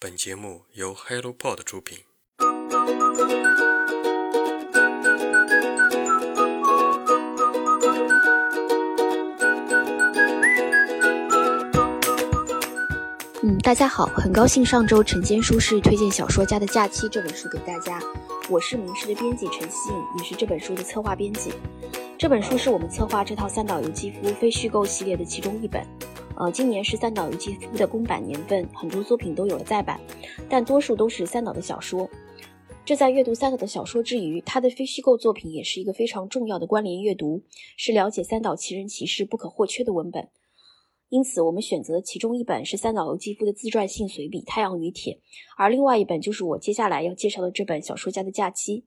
本节目由 HelloPod 出品。嗯，大家好，很高兴上周晨间书市推荐《小说家的假期》这本书给大家。我是名师的编辑陈希颖，也是这本书的策划编辑。这本书是我们策划这套三岛由纪夫非虚构系列的其中一本。呃，今年是三岛由纪夫的公版年份，很多作品都有了再版，但多数都是三岛的小说。这在阅读三岛的小说之余，他的非虚构作品也是一个非常重要的关联阅读，是了解三岛奇人奇事不可或缺的文本。因此，我们选择其中一本是三岛由纪夫的自传性随笔《太阳与铁》，而另外一本就是我接下来要介绍的这本《小说家的假期》。《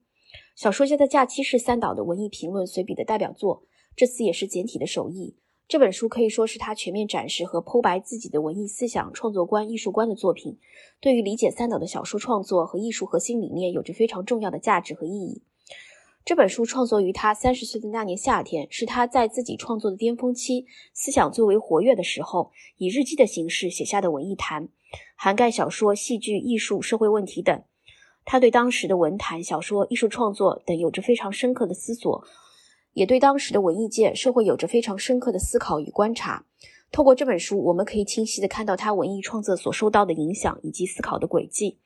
小说家的假期》是三岛的文艺评论随笔的代表作，这次也是简体的首译。这本书可以说是他全面展示和剖白自己的文艺思想、创作观、艺术观的作品，对于理解三岛的小说创作和艺术核心理念有着非常重要的价值和意义。这本书创作于他三十岁的那年夏天，是他在自己创作的巅峰期、思想最为活跃的时候，以日记的形式写下的文艺谈，涵盖小说、戏剧、艺术、社会问题等。他对当时的文坛、小说、艺术创作等有着非常深刻的思索，也对当时的文艺界、社会有着非常深刻的思考与观察。透过这本书，我们可以清晰地看到他文艺创作所受到的影响以及思考的轨迹。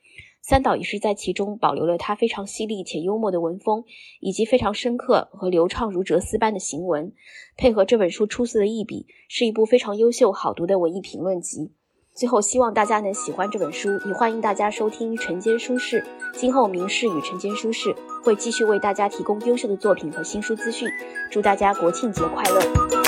三岛也是在其中保留了他非常犀利且幽默的文风，以及非常深刻和流畅如哲思般的行文，配合这本书出色的译笔，是一部非常优秀好读的文艺评论集。最后，希望大家能喜欢这本书，也欢迎大家收听晨间书事。今后明世与晨间书事会继续为大家提供优秀的作品和新书资讯。祝大家国庆节快乐！